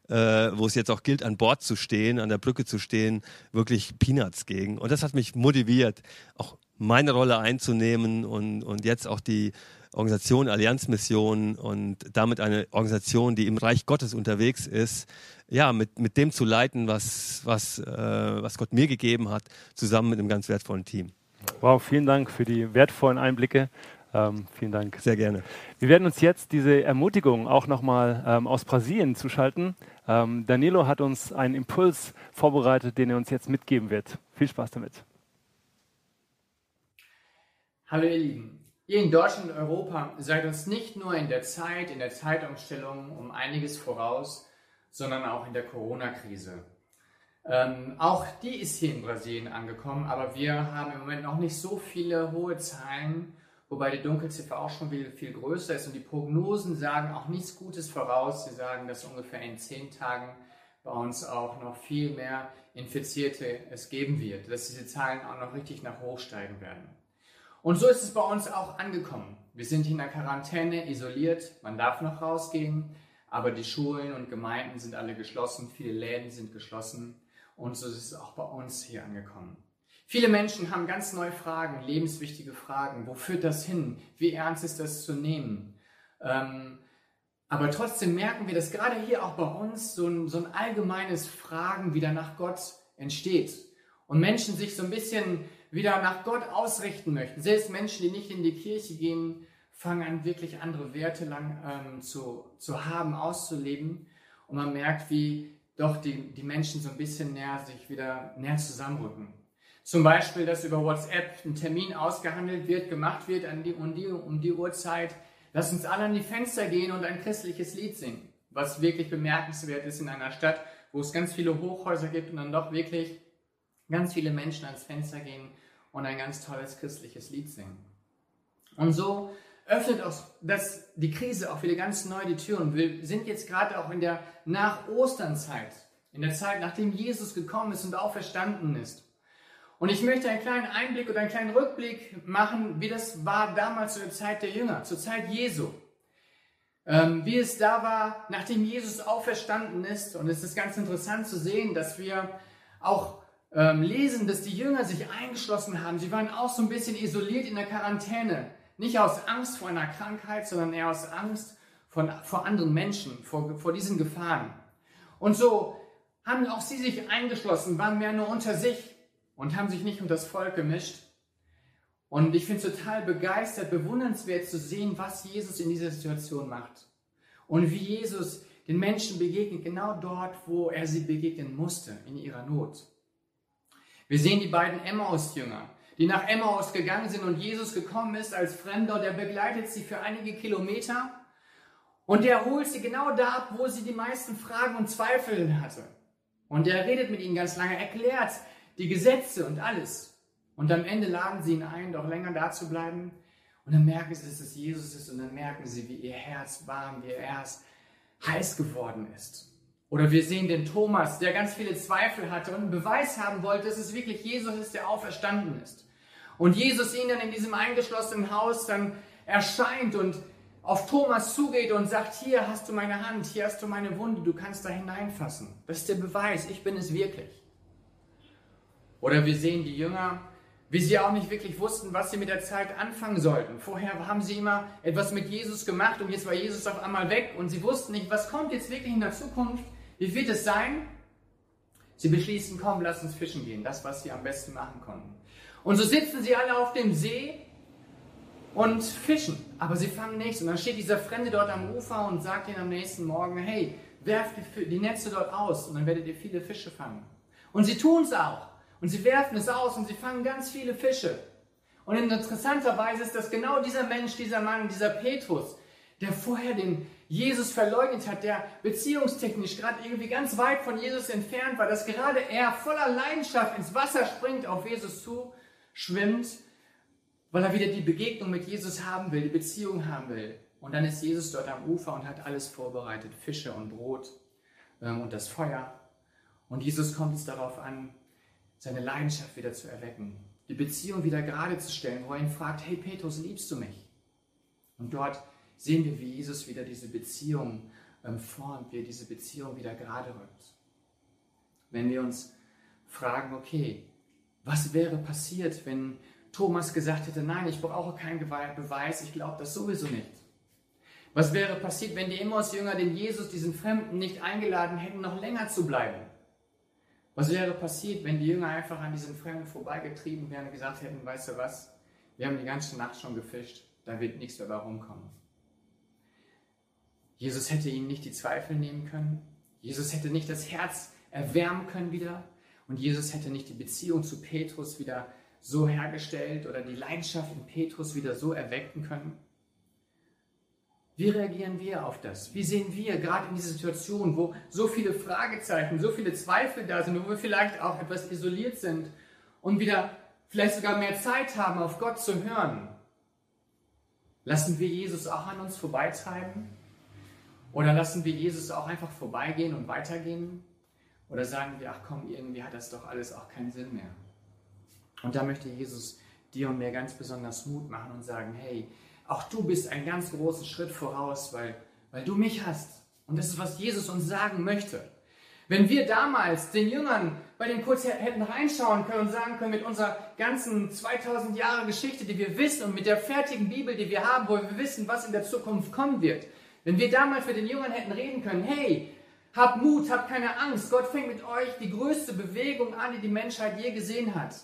[SPEAKER 14] äh, wo es jetzt auch gilt, an Bord zu stehen, an der Brücke zu stehen, wirklich Peanuts gegen. Und das hat mich motiviert, auch meine Rolle einzunehmen und, und jetzt auch die Organisation Allianzmission und damit eine Organisation, die im Reich Gottes unterwegs ist, ja, mit, mit dem zu leiten, was, was, äh, was Gott mir gegeben hat, zusammen mit einem ganz wertvollen Team.
[SPEAKER 1] Wow, vielen Dank für die wertvollen Einblicke. Ähm, vielen Dank.
[SPEAKER 14] Sehr gerne.
[SPEAKER 1] Wir werden uns jetzt diese Ermutigung auch nochmal ähm, aus Brasilien zuschalten. Ähm, Danilo hat uns einen Impuls vorbereitet, den er uns jetzt mitgeben wird. Viel Spaß damit.
[SPEAKER 15] Hallo ihr Lieben. Ihr in Deutschland und Europa seid uns nicht nur in der Zeit, in der Zeitumstellung um einiges voraus, sondern auch in der Corona-Krise. Ähm, auch die ist hier in Brasilien angekommen, aber wir haben im Moment noch nicht so viele hohe Zahlen, wobei die Dunkelziffer auch schon viel, viel größer ist und die Prognosen sagen auch nichts Gutes voraus. Sie sagen, dass ungefähr in zehn Tagen bei uns auch noch viel mehr Infizierte es geben wird, dass diese Zahlen auch noch richtig nach hoch steigen werden. Und so ist es bei uns auch angekommen. Wir sind in der Quarantäne isoliert, man darf noch rausgehen, aber die Schulen und Gemeinden sind alle geschlossen, viele Läden sind geschlossen und so ist es auch bei uns hier angekommen. Viele Menschen haben ganz neue Fragen, lebenswichtige Fragen. Wo führt das hin? Wie ernst ist das zu nehmen? Ähm, aber trotzdem merken wir, dass gerade hier auch bei uns so ein, so ein allgemeines Fragen wieder nach Gott entsteht. Und Menschen sich so ein bisschen wieder nach Gott ausrichten möchten. Selbst Menschen, die nicht in die Kirche gehen, fangen an, wirklich andere Werte lang ähm, zu, zu haben, auszuleben. Und man merkt, wie doch die, die Menschen so ein bisschen näher sich wieder näher zusammenrücken. Zum Beispiel, dass über WhatsApp ein Termin ausgehandelt wird, gemacht wird an die, um, die, um die Uhrzeit. Lass uns alle an die Fenster gehen und ein christliches Lied singen. Was wirklich bemerkenswert ist in einer Stadt, wo es ganz viele Hochhäuser gibt und dann doch wirklich ganz viele Menschen ans Fenster gehen und ein ganz tolles christliches Lied singen. Und so öffnet auch das, die Krise auch wieder ganz neu die Türen. Wir sind jetzt gerade auch in der Nach-Ostern-Zeit, in der Zeit, nachdem Jesus gekommen ist und auferstanden ist. Und ich möchte einen kleinen Einblick oder einen kleinen Rückblick machen, wie das war damals zur Zeit der Jünger, zur Zeit Jesu. Ähm, wie es da war, nachdem Jesus auferstanden ist. Und es ist ganz interessant zu sehen, dass wir auch ähm, lesen, dass die Jünger sich eingeschlossen haben. Sie waren auch so ein bisschen isoliert in der Quarantäne. Nicht aus Angst vor einer Krankheit, sondern eher aus Angst von, vor anderen Menschen, vor, vor diesen Gefahren. Und so haben auch sie sich eingeschlossen, waren mehr nur unter sich und haben sich nicht unter das Volk gemischt. Und ich finde es total begeistert, bewundernswert zu sehen, was Jesus in dieser Situation macht. Und wie Jesus den Menschen begegnet, genau dort, wo er sie begegnen musste, in ihrer Not. Wir sehen die beiden Emmaus-Jünger die nach Emmaus gegangen sind und Jesus gekommen ist als Fremder, der begleitet sie für einige Kilometer und der holt sie genau da ab, wo sie die meisten Fragen und Zweifel hatte. Und er redet mit ihnen ganz lange, erklärt die Gesetze und alles. Und am Ende laden sie ihn ein, doch länger da zu bleiben. Und dann merken sie, dass es Jesus ist und dann merken sie, wie ihr Herz warm, wie ihr Herz heiß geworden ist. Oder wir sehen den Thomas, der ganz viele Zweifel hatte und einen Beweis haben wollte, dass es wirklich Jesus ist, der auferstanden ist. Und Jesus ihn dann in diesem eingeschlossenen Haus dann erscheint und auf Thomas zugeht und sagt, hier hast du meine Hand, hier hast du meine Wunde, du kannst da hineinfassen. Das ist der Beweis, ich bin es wirklich. Oder wir sehen die Jünger, wie sie auch nicht wirklich wussten, was sie mit der Zeit anfangen sollten. Vorher haben sie immer etwas mit Jesus gemacht und jetzt war Jesus auf einmal weg und sie wussten nicht, was kommt jetzt wirklich in der Zukunft, wie wird es sein? Sie beschließen, komm, lass uns fischen gehen, das, was sie am besten machen konnten. Und so sitzen sie alle auf dem See und fischen, aber sie fangen nichts. Und dann steht dieser Fremde dort am Ufer und sagt ihnen am nächsten Morgen, hey, werft die Netze dort aus und dann werdet ihr viele Fische fangen. Und sie tun es auch. Und sie werfen es aus und sie fangen ganz viele Fische. Und interessanterweise ist das genau dieser Mensch, dieser Mann, dieser Petrus, der vorher den Jesus verleugnet hat, der beziehungstechnisch gerade irgendwie ganz weit von Jesus entfernt war, dass gerade er voller Leidenschaft ins Wasser springt auf Jesus zu schwimmt, weil er wieder die Begegnung mit Jesus haben will, die Beziehung haben will. Und dann ist Jesus dort am Ufer und hat alles vorbereitet, Fische und Brot ähm, und das Feuer. Und Jesus kommt es darauf an, seine Leidenschaft wieder zu erwecken, die Beziehung wieder gerade zu stellen, wo er ihn fragt, hey Petrus, liebst du mich? Und dort sehen wir, wie Jesus wieder diese Beziehung ähm, formt, wie er diese Beziehung wieder gerade rückt. Wenn wir uns fragen, okay, was wäre passiert, wenn Thomas gesagt hätte, nein, ich brauche keinen Beweis, ich glaube das sowieso nicht? Was wäre passiert, wenn die Emmaus-Jünger den Jesus, diesen Fremden, nicht eingeladen hätten, noch länger zu bleiben? Was wäre passiert, wenn die Jünger einfach an diesen Fremden vorbeigetrieben wären und gesagt hätten, weißt du was, wir haben die ganze Nacht schon gefischt, da wird nichts dabei rumkommen. Jesus hätte ihnen nicht die Zweifel nehmen können. Jesus hätte nicht das Herz erwärmen können wieder. Und Jesus hätte nicht die Beziehung zu Petrus wieder so hergestellt oder die Leidenschaft in Petrus wieder so erwecken können. Wie reagieren wir auf das? Wie sehen wir gerade in dieser Situation, wo so viele Fragezeichen, so viele Zweifel da sind, wo wir vielleicht auch etwas isoliert sind und wieder vielleicht sogar mehr Zeit haben, auf Gott zu hören? Lassen wir Jesus auch an uns vorbeitreiben? Oder lassen wir Jesus auch einfach vorbeigehen und weitergehen? Oder sagen wir, ach komm, irgendwie hat das doch alles auch keinen Sinn mehr? Und da möchte Jesus dir und mir ganz besonders Mut machen und sagen, hey, auch du bist einen ganz großen Schritt voraus, weil, weil du mich hast. Und das ist, was Jesus uns sagen möchte. Wenn wir damals den Jüngern bei dem kurz hätten reinschauen können und sagen können, mit unserer ganzen 2000 Jahre Geschichte, die wir wissen und mit der fertigen Bibel, die wir haben, wo wir wissen, was in der Zukunft kommen wird, wenn wir damals mit den Jüngern hätten reden können, hey, habt Mut, habt keine Angst, Gott fängt mit euch die größte Bewegung an, die die Menschheit je gesehen hat.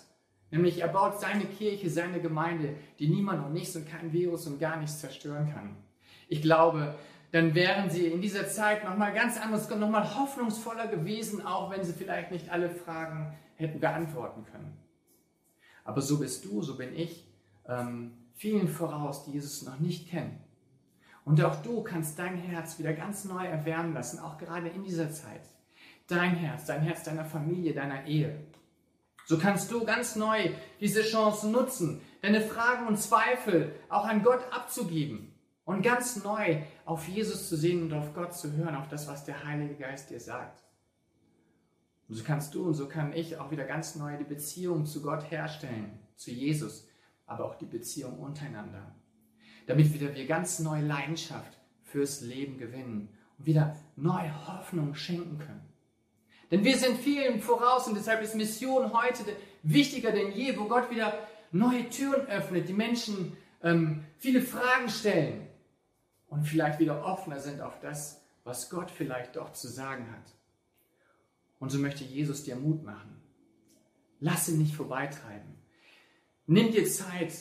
[SPEAKER 15] Nämlich er baut seine Kirche, seine Gemeinde, die niemand und nichts und kein Virus und gar nichts zerstören kann. Ich glaube, dann wären sie in dieser Zeit nochmal ganz anders, nochmal hoffnungsvoller gewesen, auch wenn sie vielleicht nicht alle Fragen hätten beantworten können. Aber so bist du, so bin ich, ähm, vielen voraus, die Jesus noch nicht kennen. Und auch du kannst dein Herz wieder ganz neu erwärmen lassen, auch gerade in dieser Zeit. Dein Herz, dein Herz deiner Familie, deiner Ehe. So kannst du ganz neu diese Chance nutzen, deine Fragen und Zweifel auch an Gott abzugeben und ganz neu auf Jesus zu sehen und auf Gott zu hören, auf das, was der Heilige Geist dir sagt. Und so kannst du und so kann ich auch wieder ganz neu die Beziehung zu Gott herstellen, zu Jesus, aber auch die Beziehung untereinander. Damit wieder wir ganz neue Leidenschaft fürs Leben gewinnen und wieder neue Hoffnung schenken können. Denn wir sind vielen voraus und deshalb ist Mission heute wichtiger denn je, wo Gott wieder neue Türen öffnet, die Menschen ähm, viele Fragen stellen und vielleicht wieder offener sind auf das, was Gott vielleicht doch zu sagen hat. Und so möchte Jesus dir Mut machen. Lass ihn nicht vorbeitreiben. Nimm dir Zeit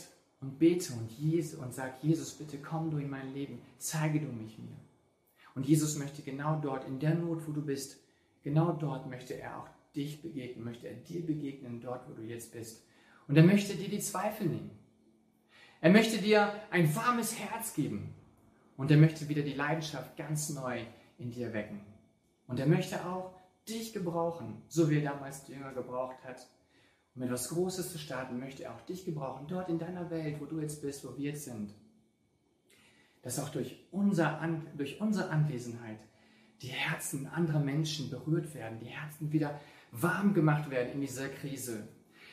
[SPEAKER 15] und bete und, Jesus, und sag, Jesus, bitte komm du in mein Leben, zeige du mich mir. Und Jesus möchte genau dort, in der Not, wo du bist, Genau dort möchte er auch dich begegnen, möchte er dir begegnen, dort, wo du jetzt bist. Und er möchte dir die Zweifel nehmen. Er möchte dir ein warmes Herz geben. Und er möchte wieder die Leidenschaft ganz neu in dir wecken. Und er möchte auch dich gebrauchen, so wie er damals die Jünger gebraucht hat. Um etwas Großes zu starten, möchte er auch dich gebrauchen, dort in deiner Welt, wo du jetzt bist, wo wir jetzt sind. Dass auch durch, unser, durch unsere Anwesenheit die Herzen anderer Menschen berührt werden, die Herzen wieder warm gemacht werden in dieser Krise.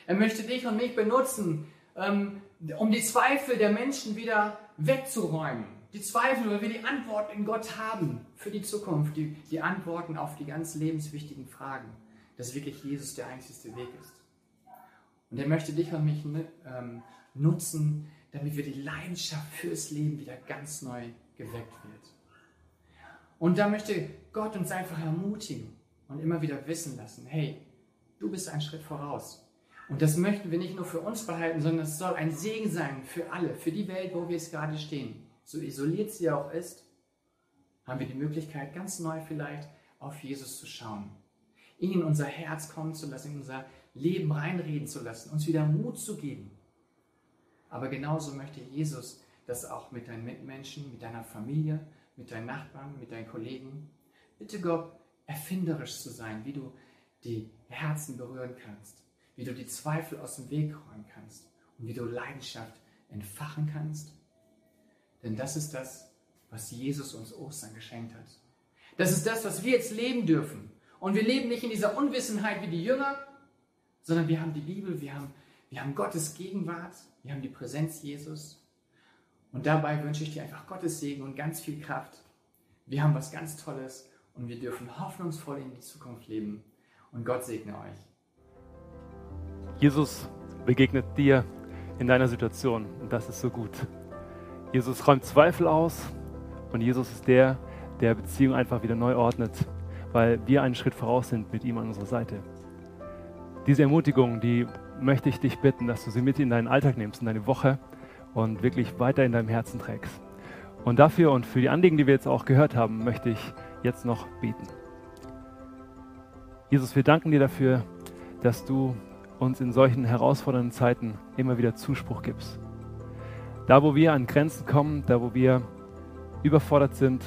[SPEAKER 15] Er möchte dich und mich benutzen, ähm, um die Zweifel der Menschen wieder wegzuräumen. Die Zweifel, weil wir die Antworten in Gott haben für die Zukunft, die, die Antworten auf die ganz lebenswichtigen Fragen, dass wirklich Jesus der einzige Weg ist. Und er möchte dich und mich ähm, nutzen, damit wir die Leidenschaft fürs Leben wieder ganz neu geweckt wird. Und da möchte Gott uns einfach ermutigen und immer wieder wissen lassen, hey, du bist einen Schritt voraus. Und das möchten wir nicht nur für uns behalten, sondern es soll ein Segen sein für alle, für die Welt, wo wir jetzt gerade stehen. So isoliert sie auch ist, haben wir die Möglichkeit, ganz neu vielleicht auf Jesus zu schauen. Ihn in unser Herz kommen zu lassen, in unser Leben reinreden zu lassen, uns wieder Mut zu geben. Aber genauso möchte Jesus das auch mit deinen Mitmenschen, mit deiner Familie, mit deinen Nachbarn, mit deinen Kollegen. Bitte Gott, erfinderisch zu sein, wie du die Herzen berühren kannst, wie du die Zweifel aus dem Weg räumen kannst und wie du Leidenschaft entfachen kannst. Denn das ist das, was Jesus uns Ostern geschenkt hat. Das ist das, was wir jetzt leben dürfen. Und wir leben nicht in dieser Unwissenheit wie die Jünger, sondern wir haben die Bibel, wir haben, wir haben Gottes Gegenwart, wir haben die Präsenz Jesus und dabei wünsche ich dir einfach Gottes Segen und ganz viel Kraft. Wir haben was ganz Tolles und wir dürfen hoffnungsvoll in die Zukunft leben. Und Gott segne euch.
[SPEAKER 1] Jesus begegnet dir in deiner Situation und das ist so gut. Jesus räumt Zweifel aus und Jesus ist der, der Beziehung einfach wieder neu ordnet, weil wir einen Schritt voraus sind mit ihm an unserer Seite. Diese Ermutigung, die möchte ich dich bitten, dass du sie mit in deinen Alltag nimmst, in deine Woche und wirklich weiter in deinem Herzen trägst. Und dafür und für die Anliegen, die wir jetzt auch gehört haben, möchte ich jetzt noch beten. Jesus, wir danken dir dafür, dass du uns in solchen herausfordernden Zeiten immer wieder Zuspruch gibst. Da, wo wir an Grenzen kommen, da, wo wir überfordert sind,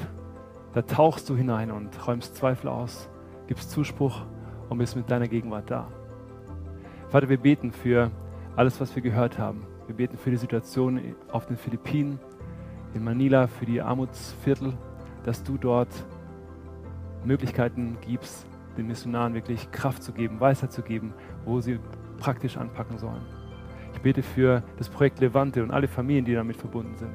[SPEAKER 1] da tauchst du hinein und räumst Zweifel aus, gibst Zuspruch und bist mit deiner Gegenwart da. Vater, wir beten für alles, was wir gehört haben. Wir beten für die Situation auf den Philippinen, in Manila, für die Armutsviertel, dass du dort Möglichkeiten gibst, den Missionaren wirklich Kraft zu geben, Weisheit zu geben, wo sie praktisch anpacken sollen. Ich bete für das Projekt Levante und alle Familien, die damit verbunden sind.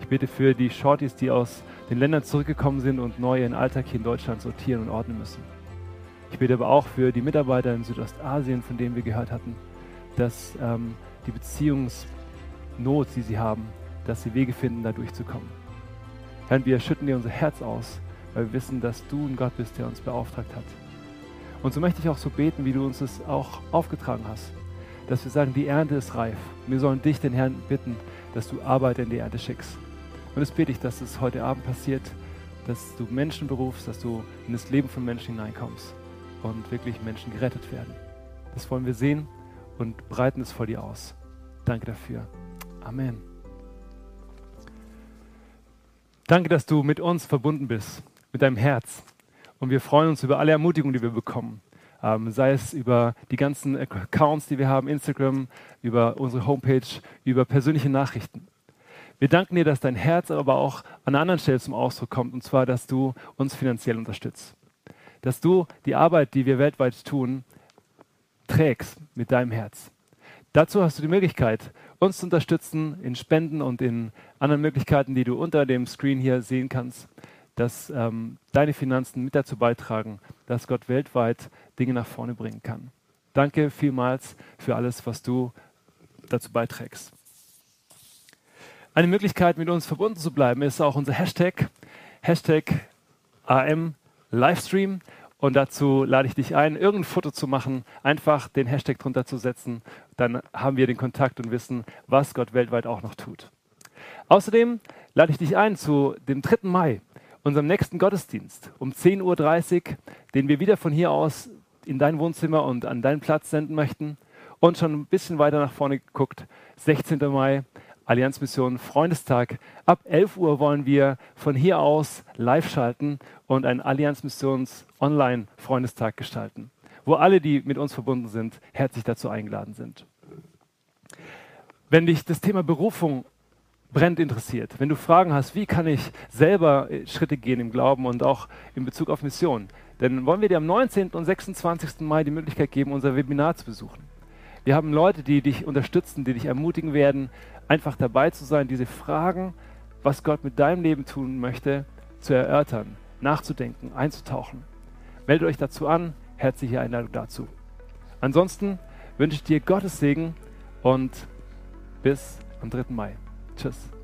[SPEAKER 1] Ich bete für die Shorties, die aus den Ländern zurückgekommen sind und neu ihren Alltag hier in Deutschland sortieren und ordnen müssen. Ich bete aber auch für die Mitarbeiter in Südostasien, von denen wir gehört hatten, dass ähm, die Beziehungsnot, die sie haben, dass sie Wege finden, da durchzukommen. Herr, wir schütten dir unser Herz aus, weil wir wissen, dass du ein Gott bist, der uns beauftragt hat. Und so möchte ich auch so beten, wie du uns es auch aufgetragen hast, dass wir sagen, die Ernte ist reif. Wir sollen dich, den Herrn, bitten, dass du Arbeit in die Ernte schickst. Und das bete ich, dass es heute Abend passiert, dass du Menschen berufst, dass du in das Leben von Menschen hineinkommst und wirklich Menschen gerettet werden. Das wollen wir sehen und breiten es vor dir aus. Danke dafür. Amen. Danke, dass du mit uns verbunden bist, mit deinem Herz. Und wir freuen uns über alle Ermutigungen, die wir bekommen. Ähm, sei es über die ganzen Accounts, die wir haben, Instagram, über unsere Homepage, über persönliche Nachrichten. Wir danken dir, dass dein Herz aber auch an einer anderen Stelle zum Ausdruck kommt, und zwar, dass du uns finanziell unterstützt. Dass du die Arbeit, die wir weltweit tun, trägst mit deinem Herz. Dazu hast du die Möglichkeit, uns zu unterstützen in Spenden und in anderen Möglichkeiten, die du unter dem Screen hier sehen kannst, dass ähm, deine Finanzen mit dazu beitragen, dass Gott weltweit Dinge nach vorne bringen kann. Danke vielmals für alles, was du dazu beiträgst. Eine Möglichkeit, mit uns verbunden zu bleiben, ist auch unser Hashtag, Hashtag AM Livestream. Und dazu lade ich dich ein, irgendein Foto zu machen, einfach den Hashtag drunter zu setzen. Dann haben wir den Kontakt und wissen, was Gott weltweit auch noch tut. Außerdem lade ich dich ein zu dem 3. Mai, unserem nächsten Gottesdienst um 10.30 Uhr, den wir wieder von hier aus in dein Wohnzimmer und an deinen Platz senden möchten. Und schon ein bisschen weiter nach vorne geguckt, 16. Mai, Allianzmission Freundestag. Ab 11 Uhr wollen wir von hier aus live schalten und einen Allianzmissions Online Freundestag gestalten, wo alle, die mit uns verbunden sind, herzlich dazu eingeladen sind. Wenn dich das Thema Berufung brennt interessiert, wenn du Fragen hast, wie kann ich selber Schritte gehen im Glauben und auch in Bezug auf Mission, dann wollen wir dir am 19. und 26. Mai die Möglichkeit geben, unser Webinar zu besuchen. Wir haben Leute, die dich unterstützen, die dich ermutigen werden, einfach dabei zu sein, diese Fragen, was Gott mit deinem Leben tun möchte, zu erörtern, nachzudenken, einzutauchen. Meldet euch dazu an, herzliche Einladung dazu. Ansonsten wünsche ich dir Gottes Segen und bis am 3. Mai. Tschüss.